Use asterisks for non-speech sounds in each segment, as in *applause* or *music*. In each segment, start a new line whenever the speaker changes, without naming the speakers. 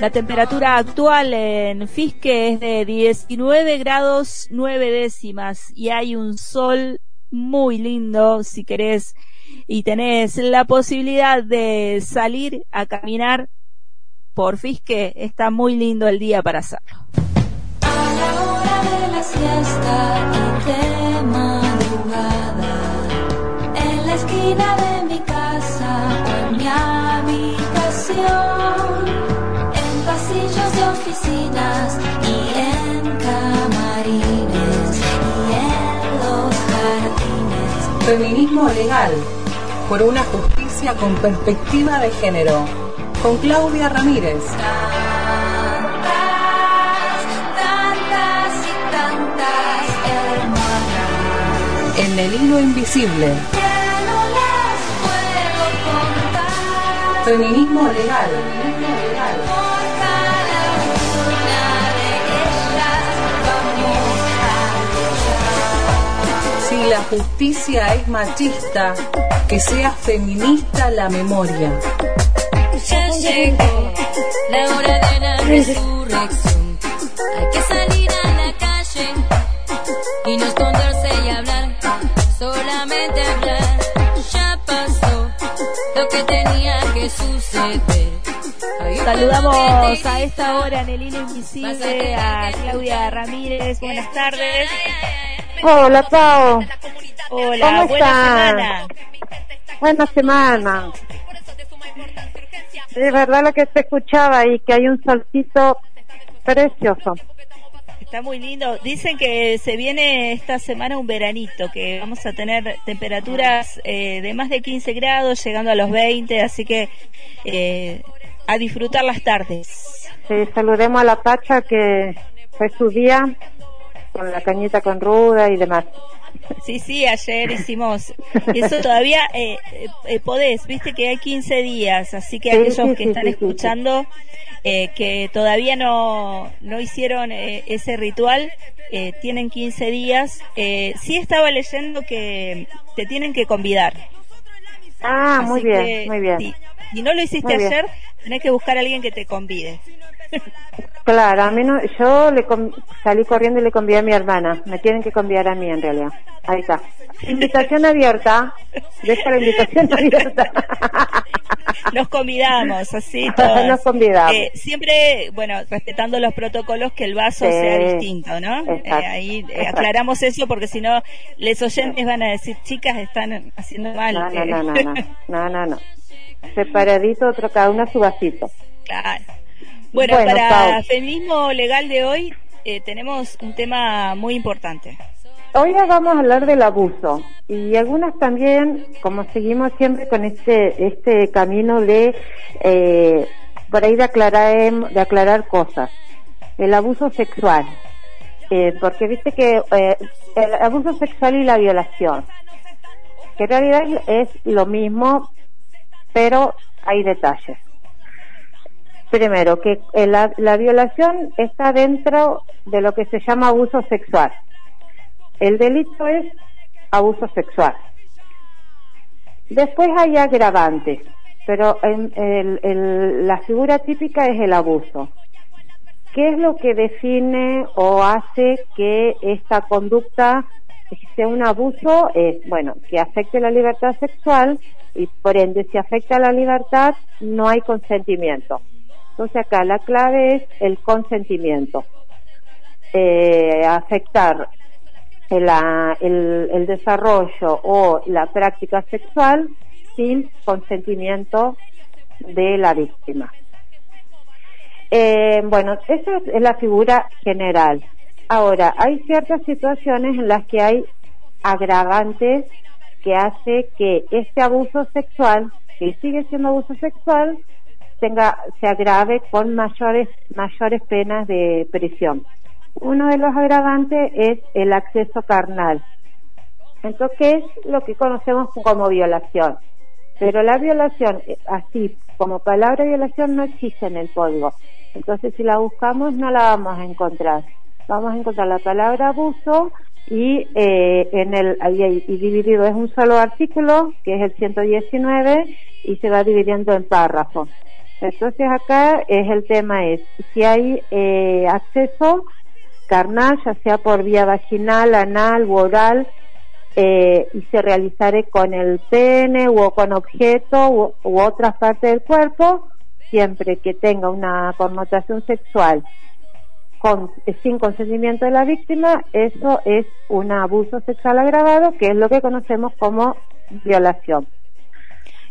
La temperatura actual en Fisque es de 19 grados 9 décimas y hay un sol muy lindo si querés y tenés la posibilidad de salir a caminar por Fisque, está muy lindo el día para hacerlo.
A la hora de la siesta y de madrugada, en la esquina oficinas y en camarines y en los jardines.
Feminismo legal, por una justicia con perspectiva de género, con Claudia Ramírez.
Tantas, tantas y tantas hermanas
En el hilo invisible,
puedo contar.
feminismo legal. Si la justicia es machista, que sea feminista la memoria.
Ya llegó la hora de la resurrección. Hay que salir a la calle y no esconderse y hablar, solamente hablar. Ya pasó lo que tenía que suceder.
Saludamos a esta hora en el hilo invisible a Claudia Ramírez. Buenas tardes.
Hola, Pau.
Hola,
¿Cómo
buena semana.
Buena semana. Es verdad lo que te escuchaba y que hay un solcito precioso.
Está muy lindo. Dicen que se viene esta semana un veranito, que vamos a tener temperaturas eh, de más de 15 grados, llegando a los 20, así que eh, a disfrutar las tardes.
Sí, saludemos a la Pacha que fue su día con la cañita con ruda y demás.
Sí, sí, ayer hicimos eso todavía eh, eh, podés, viste que hay 15 días, así que
Sí,
aquellos
sí,
que
sí,
están escuchando eh, que todavía no, no hicieron eh, ese ritual, eh, tienen 15 días. Eh, sí estaba leyendo que te tienen que convidar.
Ah, muy bien,
que,
muy bien.
Si, si no lo hiciste ayer, tenés que buscar a alguien que te convide.
Claro, a mí no, yo le salí corriendo y le convidé a mi hermana. Me tienen que convidar a mí en realidad. Ahí está. Invitación abierta. Deja la invitación abierta. *laughs*
Nos convidamos, así *laughs* todas.
Nos convidamos.
Eh, siempre, bueno, respetando los protocolos, que el vaso
Sí.
sea distinto, ¿no? Eh, ahí eh, aclaramos eso porque si no, les oyentes van a decir, chicas, están haciendo mal.
No, no, no, no, no, *laughs* no, no, no. Separadito, otro cada uno a su vasito.
Claro. Bueno,
Bueno,
para
Pau.
feminismo legal de hoy eh, tenemos un tema muy importante.
Hoy vamos a hablar del abuso y algunas también, como seguimos siempre con este este camino de eh, por ahí de aclarar de aclarar cosas, el abuso sexual, Eh, porque viste que eh, el abuso sexual y la violación, que en realidad es lo mismo, pero hay detalles. Primero, que eh, la, la violación está dentro de lo que se llama abuso sexual. El delito es abuso sexual. Después hay agravantes, pero en- el- la figura típica es el abuso. ¿Qué es lo que define o hace que esta conducta sea un abuso? Es, bueno, que afecte la libertad sexual y por ende, si afecta la libertad, no hay consentimiento. Entonces acá la clave es el consentimiento. Eh, afectar el, ah, el- el desarrollo o la práctica sexual sin consentimiento de la víctima. Eh, bueno, esa es la figura general. Ahora, hay ciertas situaciones en las que hay agravantes que hace que este abuso sexual, que sigue siendo abuso sexual, tenga, se agrave con mayores, mayores penas de prisión. Uno de los agravantes es el acceso carnal. Entonces, ¿qué es lo que conocemos como violación? Pero la violación, eh, así como palabra violación, no existe en el código. Entonces, si la buscamos, no la vamos a encontrar. Vamos a encontrar la palabra abuso y eh, en el y dividido es un solo artículo, que es el 119, y se va dividiendo en párrafos. Entonces acá es el tema es si hay eh, acceso carnal, ya sea por vía vaginal, anal u oral, eh, y se realizare con el pene o con objeto u, u otras partes del cuerpo, siempre que tenga una connotación sexual con, sin consentimiento de la víctima, eso es un abuso sexual agravado, que es lo que conocemos como violación.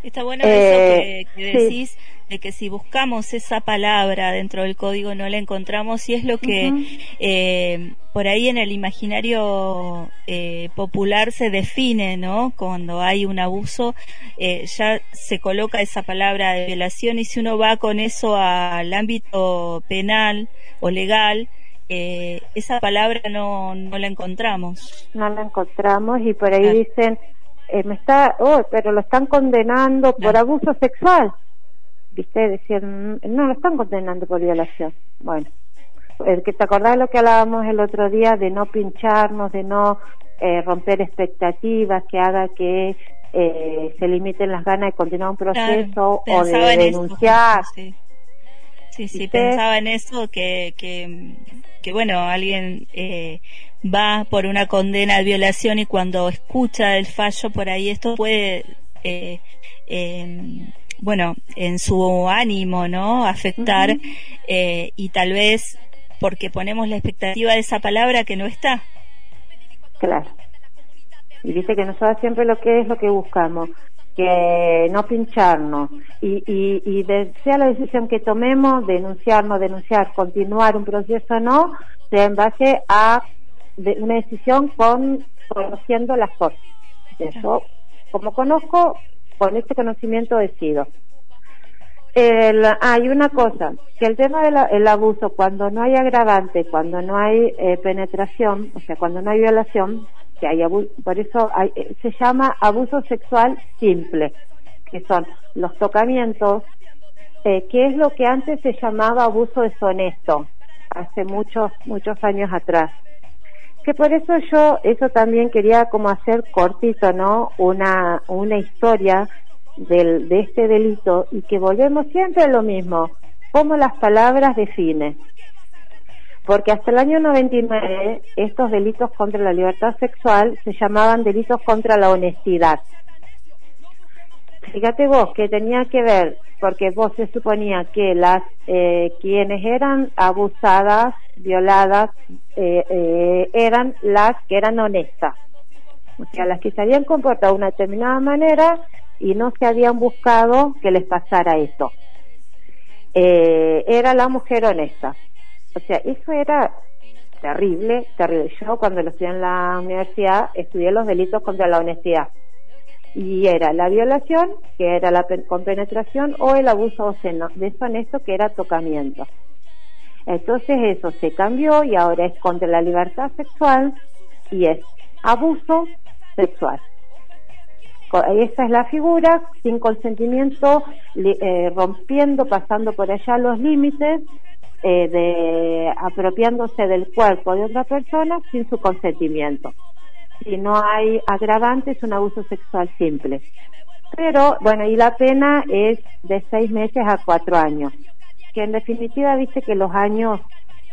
Está bueno eh, eso que, decís de que si buscamos esa palabra dentro del código no la encontramos y es lo que eh, por ahí en el imaginario eh, popular se define, ¿no? Cuando hay un abuso ya se coloca esa palabra de violación y si uno va con eso al ámbito penal o legal, esa palabra no, no la encontramos.
No la encontramos y por ahí dicen eh, me está, oh, pero lo están condenando por abuso sexual. ¿Viste? Decían, no, lo están condenando por violación. Bueno, el que te acordás lo que hablábamos el otro día de no pincharnos, de no eh, romper expectativas, que haga que eh, se limiten las ganas de continuar un proceso o de denunciar.
sí, sí, pensaba en eso, que, que, que bueno, alguien eh, va por una condena de violación y cuando escucha el fallo por ahí esto puede eh, em, bueno en su ánimo no afectar eh, y tal vez porque ponemos la expectativa de esa palabra que no está.
Claro. Y dice que nosotros siempre lo que es lo que buscamos que no pincharnos. Y, y, y sea la decisión que tomemos, denunciarnos, denunciar, continuar un proceso o no, sea en base a de una decisión con conociendo las cosas. Eso, como conozco, con este conocimiento decido. hay una cosa, que el tema del abuso, cuando no hay agravante, cuando no hay eh, penetración, o sea, cuando no hay violación, que hay por eso eh, se llama abuso sexual simple, que son los tocamientos, eh, que es lo que antes se llamaba abuso deshonesto, hace muchos, muchos años atrás que por eso yo eso también quería como hacer cortito, ¿no? Una, una historia del, de este delito y que volvemos siempre a lo mismo, cómo las palabras definen. Porque hasta el año 99 estos delitos contra la libertad sexual se llamaban delitos contra la honestidad. Fíjate vos que tenía que ver, porque vos se suponía que las eh, quienes eran abusadas violadas eh, eh, eran las que eran honestas, o sea, las que se habían comportado de una determinada manera y no se habían buscado que les pasara esto. Eh, era la mujer honesta. O sea, eso era terrible, terrible. Yo cuando lo estudié en la universidad estudié los delitos contra la honestidad. Y era la violación, que era la compenetración, o el abuso deshonesto, que era tocamiento. Entonces eso se cambió y ahora es contra la libertad sexual y es abuso sexual. Esa es la figura, sin consentimiento, eh, rompiendo, pasando por allá los límites, eh, de apropiándose del cuerpo de otra persona sin su consentimiento. Si no hay agravante, es un abuso sexual simple. Pero, bueno, y la pena es de seis meses a cuatro años que en definitiva dice que los años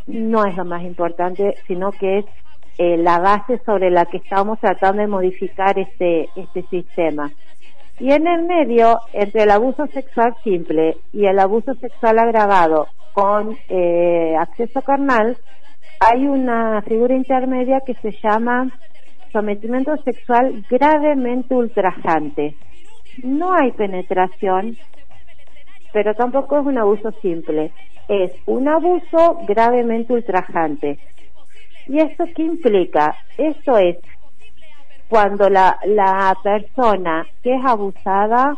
no es lo más importante, sino que es eh, la base sobre la que estamos tratando de modificar este, este sistema. Y en el medio, entre el abuso sexual simple y el abuso sexual agravado con eh, acceso carnal, hay una figura intermedia que se llama sometimiento sexual gravemente ultrajante. No hay penetración, pero tampoco es un abuso simple, es un abuso gravemente ultrajante. ¿Y esto qué implica? Esto es cuando la, la persona que es abusada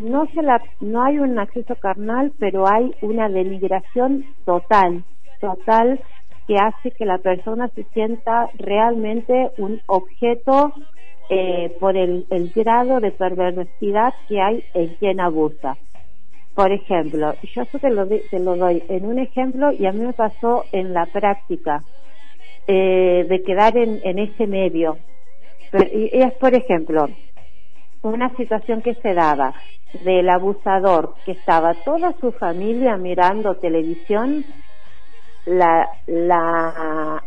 no se la, no hay un acceso carnal, pero hay una denigración total, total que hace que la persona se sienta realmente un objeto eh, por el, grado de perversidad que hay en quien abusa. Por ejemplo, yo eso te lo, doy en un ejemplo y a mí me pasó en la práctica eh, de quedar en, ese medio. y, es, por ejemplo, una situación que se daba del abusador, que estaba toda su familia mirando televisión, la, la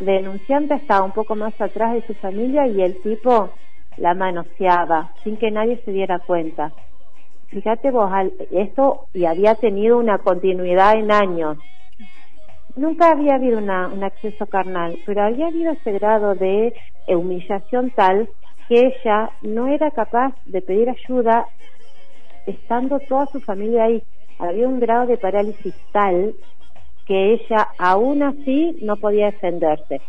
denunciante estaba un poco más atrás de su familia y el tipo la manoseaba sin que nadie se diera cuenta. Fíjate vos, esto y había tenido una continuidad en años. Nunca había habido una, un acceso carnal, pero había habido ese grado de humillación tal que ella no era capaz de pedir ayuda estando toda su familia ahí. Había un grado de parálisis tal que ella aún así no podía defenderse.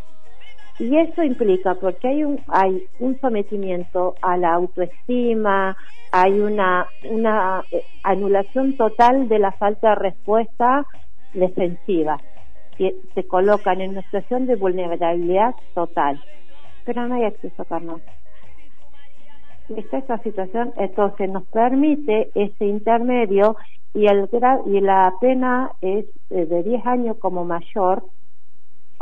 Y eso implica, porque hay un, hay un sometimiento a la autoestima, hay una, una eh, anulación total de la falta de respuesta defensiva, se colocan en una situación de vulnerabilidad total. Pero no hay acceso carnal. Esta esta situación, entonces nos permite ese intermedio y, el, y la pena es eh, de 10 años como mayor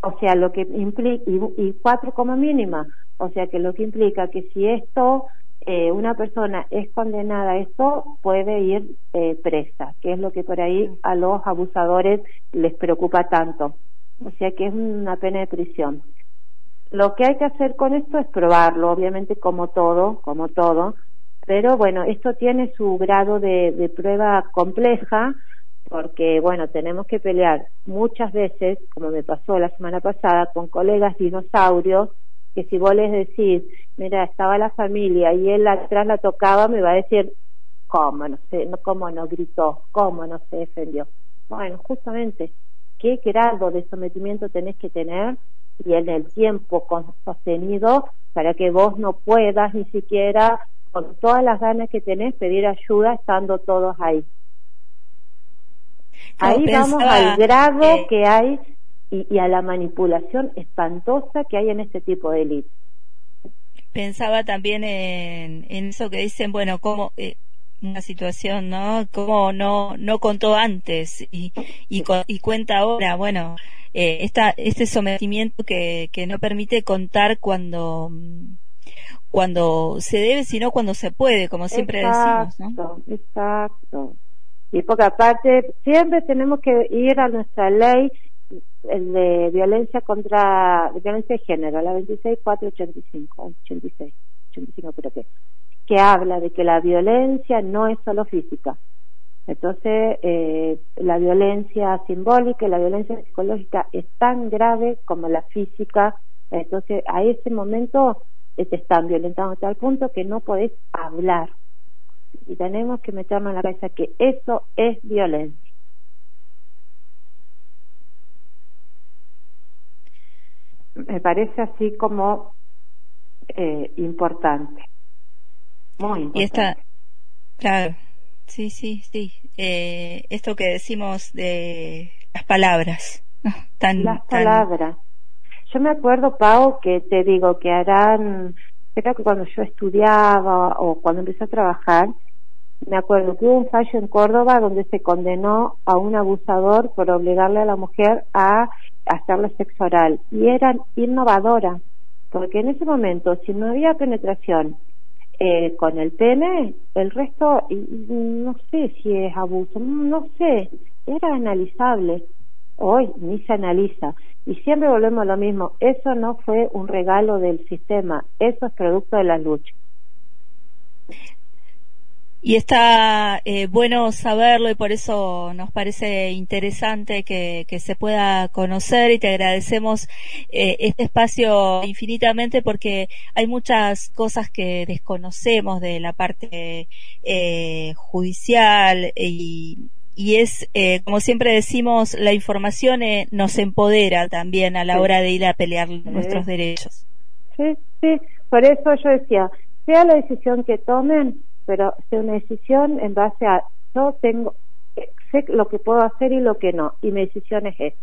o sea, lo que implica, y, cuatro como mínima, o sea, que lo que implica que si esto, eh, una persona es condenada a esto, puede ir eh, presa, que es lo que por ahí a los abusadores les preocupa tanto. O sea, que es una pena de prisión. Lo que hay que hacer con esto es probarlo, obviamente como todo, como todo, pero bueno, esto tiene su grado de, prueba compleja, porque bueno, tenemos que pelear muchas veces, como me pasó la semana pasada, con colegas dinosaurios, que si vos les decís, mira, estaba la familia y él atrás la tocaba, me va a decir, ¿cómo no sé, cómo no gritó, cómo no se defendió? Bueno, justamente, ¿qué grado de sometimiento tenés que tener y en el tiempo sostenido para que vos no puedas ni siquiera con todas las ganas que tenés pedir ayuda estando todos ahí? Ahí vamos al grado que hay y, a la manipulación espantosa que hay en este tipo de élite.
Pensaba también en, eso que dicen, bueno, como eh, una situación, ¿no? Como no no contó antes y, y, y cuenta ahora, bueno, eh, esta, este sometimiento que, que no permite contar cuando cuando se debe, sino cuando se puede, como siempre decimos, ¿no?
Exacto. Y porque aparte siempre tenemos que ir a nuestra ley de violencia contra violencia de género, la 26485, 86, 85 creo que, que habla de que la violencia no es solo física. Entonces, eh, la violencia simbólica y la violencia psicológica es tan grave como la física. Entonces, a ese momento te están violentando a tal punto que no podés hablar y tenemos que meternos en la cabeza que eso es violencia. Me parece así como eh, importante, muy importante.
Y está, claro, sí, sí, sí. Eh, esto que decimos de las palabras, tan,
las palabras. Yo me acuerdo, Pau, que te digo que harán, creo que cuando yo estudiaba o cuando empecé a trabajar, me acuerdo que hubo un fallo en Córdoba donde se condenó a un abusador por obligarle a la mujer a hacerle sexo oral y era innovadora porque en ese momento si no había penetración eh, con el pene el resto no sé si es abuso no sé era analizable. Hoy ni se analiza. Y siempre volvemos a lo mismo eso no fue un regalo del sistema eso es producto de la lucha
y está eh, bueno saberlo y por eso nos parece interesante que, se pueda conocer y te agradecemos eh, este espacio infinitamente porque hay muchas cosas que desconocemos de la parte eh, judicial y, y es, como siempre decimos, la información nos empodera también a la hora de ir a pelear nuestros derechos.
Sí, sí, por eso yo decía, sea la decisión que tomen, pero es una decisión en base a yo tengo sé lo que puedo hacer y lo que no y mi decisión es esta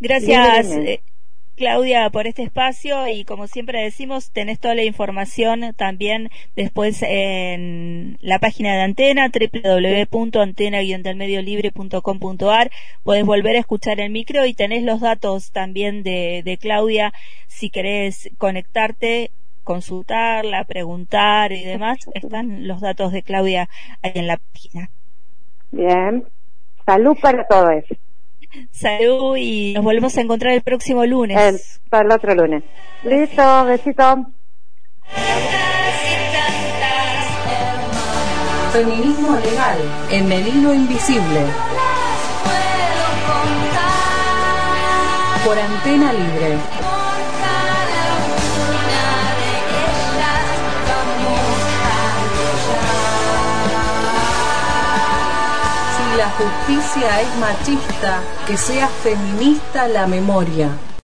gracias eh, Claudia por este espacio y como siempre decimos tenés toda la información también después en la página de Antena www.antena-delmediolibre.com.ar podés volver a escuchar el micro y tenés los datos también de, de Claudia si querés conectarte consultarla, preguntar y demás, están los datos de Claudia ahí en la página.
Bien. Salud para todo eso.
Salud y nos volvemos a encontrar el próximo lunes.
El, para el otro lunes. Listo, besito.
Feminismo legal en el hilo invisible. Por antena libre. Justicia es machista, que sea feminista la memoria.